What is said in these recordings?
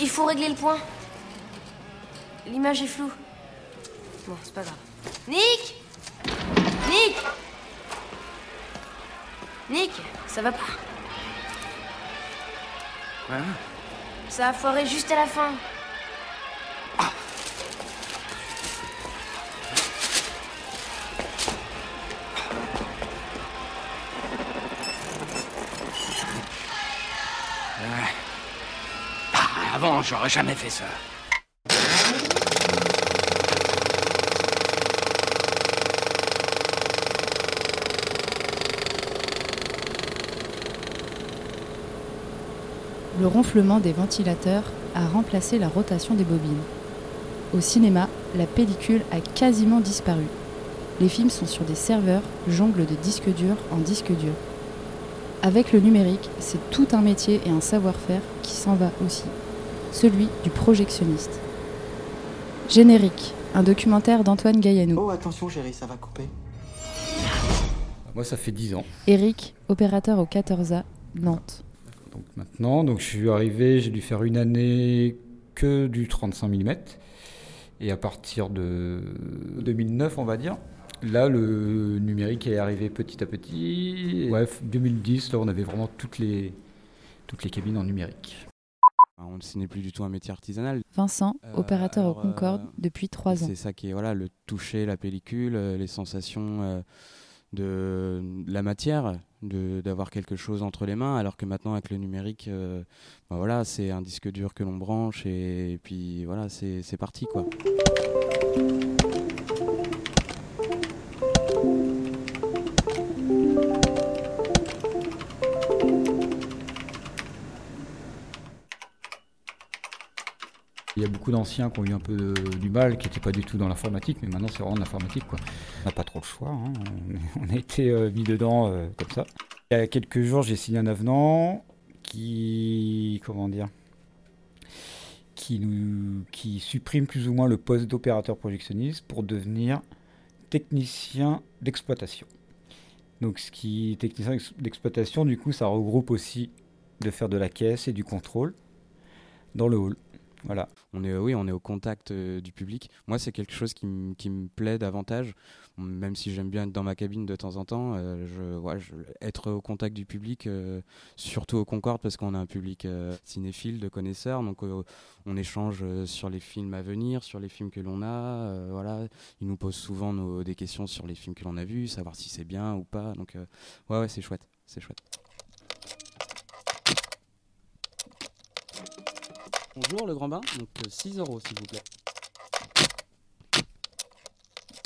Il faut régler le point. L'image est floue. Bon, c'est pas grave. Nick Nick Nick, ça va pas. Ouais. Ça a foiré juste à la fin. Ah, avant, j'aurais jamais fait ça. Le ronflement des ventilateurs a remplacé la rotation des bobines. Au cinéma, la pellicule a quasiment disparu. Les films sont sur des serveurs, jonglent de disques durs en disques durs. Avec le numérique, c'est tout un métier et un savoir-faire qui s'en va aussi, celui du projectionniste. Générique, un documentaire d'Antoine Gaillanou. Oh, attention, chérie, ça va couper. Moi, ça fait 10 ans. Eric, opérateur au 14A, Nantes. Donc maintenant, donc je suis arrivé, j'ai dû faire une année que du 35 mm. Et à partir de 2009, on va dire, là, le numérique est arrivé petit à petit. Et ouais, 2010, là, on avait vraiment toutes les, toutes les cabines en numérique. On ne n'est plus du tout un métier artisanal. Vincent, Euh, opérateur alors, au Concorde euh, depuis 3 ans. C'est ça qui est voilà, le toucher, la pellicule, euh, les sensations de la matière, d'avoir quelque chose entre les mains, alors que maintenant avec le numérique, euh, bah voilà, c'est un disque dur que l'on branche et, puis voilà, c'est c'est parti quoi. Il y a beaucoup d'anciens qui ont eu un peu de- du mal, qui n'étaient pas du tout dans l'informatique, mais maintenant c'est vraiment de l'informatique. quoi. On n'a pas trop le choix, hein. on, on a été euh, mis dedans euh, comme ça. Il y a quelques jours, j'ai signé un avenant qui, comment dire, qui, nous, qui supprime plus ou moins le poste d'opérateur projectionniste pour devenir technicien d'exploitation. Donc ce qui technicien d'ex- d'exploitation, du coup, ça regroupe aussi de faire de la caisse et du contrôle dans le hall. Voilà. On est, oui, on est au contact euh, du public. Moi, c'est quelque chose qui, me plaît davantage, même si j'aime bien être dans ma cabine de temps en temps. euh, être au contact du public, euh, surtout au Concorde, parce qu'on a un public cinéphile, de connaisseurs. Donc, on échange sur les films à venir, sur les films que l'on a. voilà, ils nous posent souvent des questions sur les films que l'on a vus, savoir si c'est bien ou pas. Donc, ouais, ouais, c'est chouette. Bonjour le grand bain, donc 6 euros s'il vous plaît.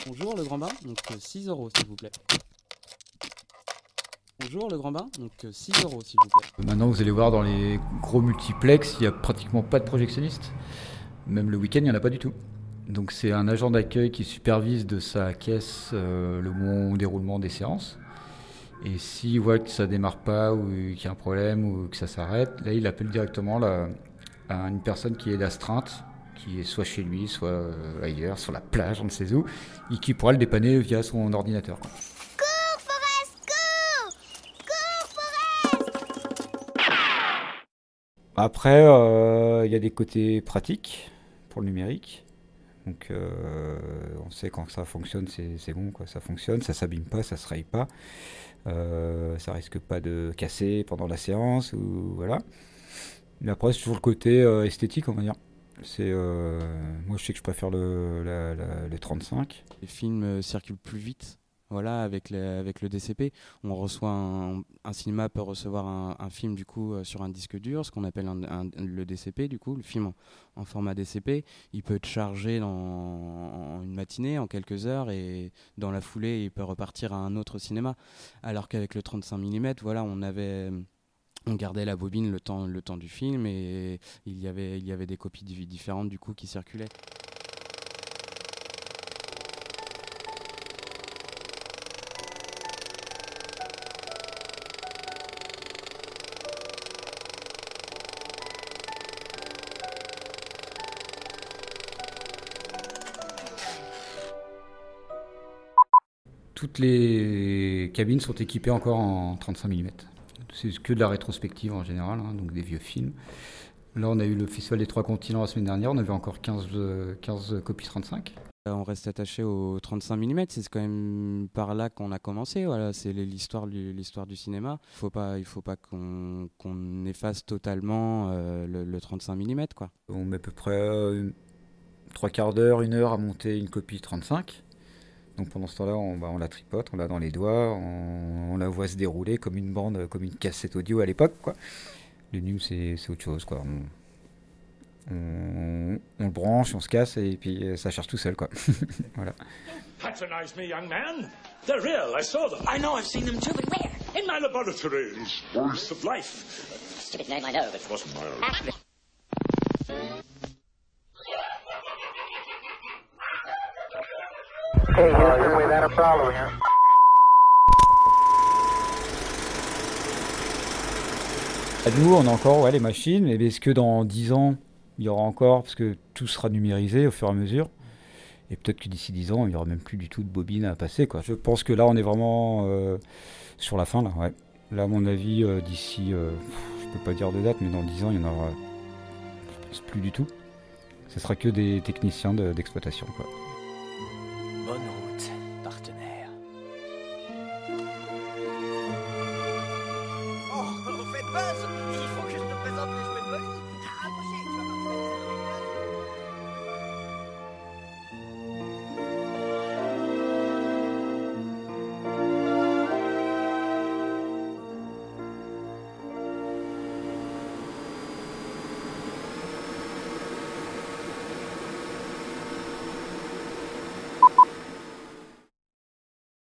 Bonjour le grand bain, donc 6 euros s'il vous plaît. Bonjour le grand bain, donc 6 euros s'il vous plaît. Maintenant, vous allez voir dans les gros multiplex, il n'y a pratiquement pas de projectionniste. Même le week-end, il n'y en a pas du tout. Donc, c'est un agent d'accueil qui supervise de sa caisse euh, le bon déroulement des séances. Et s'il voit que ça démarre pas, ou qu'il y a un problème, ou que ça s'arrête, là, il appelle directement la- à une personne qui est d'astreinte, qui est soit chez lui, soit euh, ailleurs, sur la plage, on ne sait où, et qui pourra le dépanner via son ordinateur. quoi. Après, euh, il y a des côtés pratiques pour le numérique. Donc, euh, on sait quand ça fonctionne, c'est bon, quoi. Ça fonctionne, ça s'abîme pas, ça se raye pas, euh, ça risque pas de casser pendant la séance ou voilà. Mais après, c'est toujours le côté euh, esthétique, on va dire. C'est, euh, moi, je sais que je préfère le, la- la- le 35. Les films euh, circulent plus vite. Voilà, avec, les- avec le DCP, on reçoit un, un cinéma peut recevoir un, film du coup sur un disque dur, ce qu'on appelle le DCP du coup, le film en, en format DCP. Il peut être chargé dans, en une matinée, en quelques heures, et dans la foulée, il peut repartir à un autre cinéma. Alors qu'avec le 35 mm, voilà, on avait on gardait la bobine le temps, le temps du film et il y avait, il y avait des copies di- différentes du coup qui circulaient. Toutes les cabines sont équipées encore en 35 mm. C'est que de la rétrospective en général, hein, donc des vieux films. Là, on a eu le Festival des Trois Continents la semaine dernière, on avait encore 15, euh, 15 copies 35. Euh, On reste attaché au 35 mm, c'est quand même par là qu'on a commencé. Voilà, c'est l'histoire du l'histoire du cinéma. Faut pas, il faut pas qu'on qu'on efface totalement euh, le, le 35 mm, quoi. On met à peu près euh, trois quarts d'heure, une heure à monter une copie 35. Donc pendant ce temps-là, on, bah, on la tripote, on l'a dans les doigts, on, on la voit se dérouler comme une bande, comme une cassette audio à l'époque. quoi. Le NUM, c'est c'est autre chose. Quoi. On, on- on le branche, on se casse et puis euh, ça charge tout seul. Quoi. voilà. Patronize me, young man. They're real. I saw them. I know, I've seen them too, but where? In my laboratory. Words of life. Stupid name, I know, but Wasn't my Nous, on a encore ouais, les machines, mais est-ce que dans 10 ans, il y aura encore, parce que tout sera numérisé au fur et à mesure, et peut-être que d'ici 10 ans, il n'y aura même plus du tout de bobines à passer. Quoi. Je pense que là, on est vraiment euh, sur la fin. Là, ouais. là à mon avis, euh, d'ici, euh, je peux pas dire de date, mais dans 10 ans, il y en aura plus du tout. Ce sera que des techniciens de- d'exploitation. quoi. bonanotte.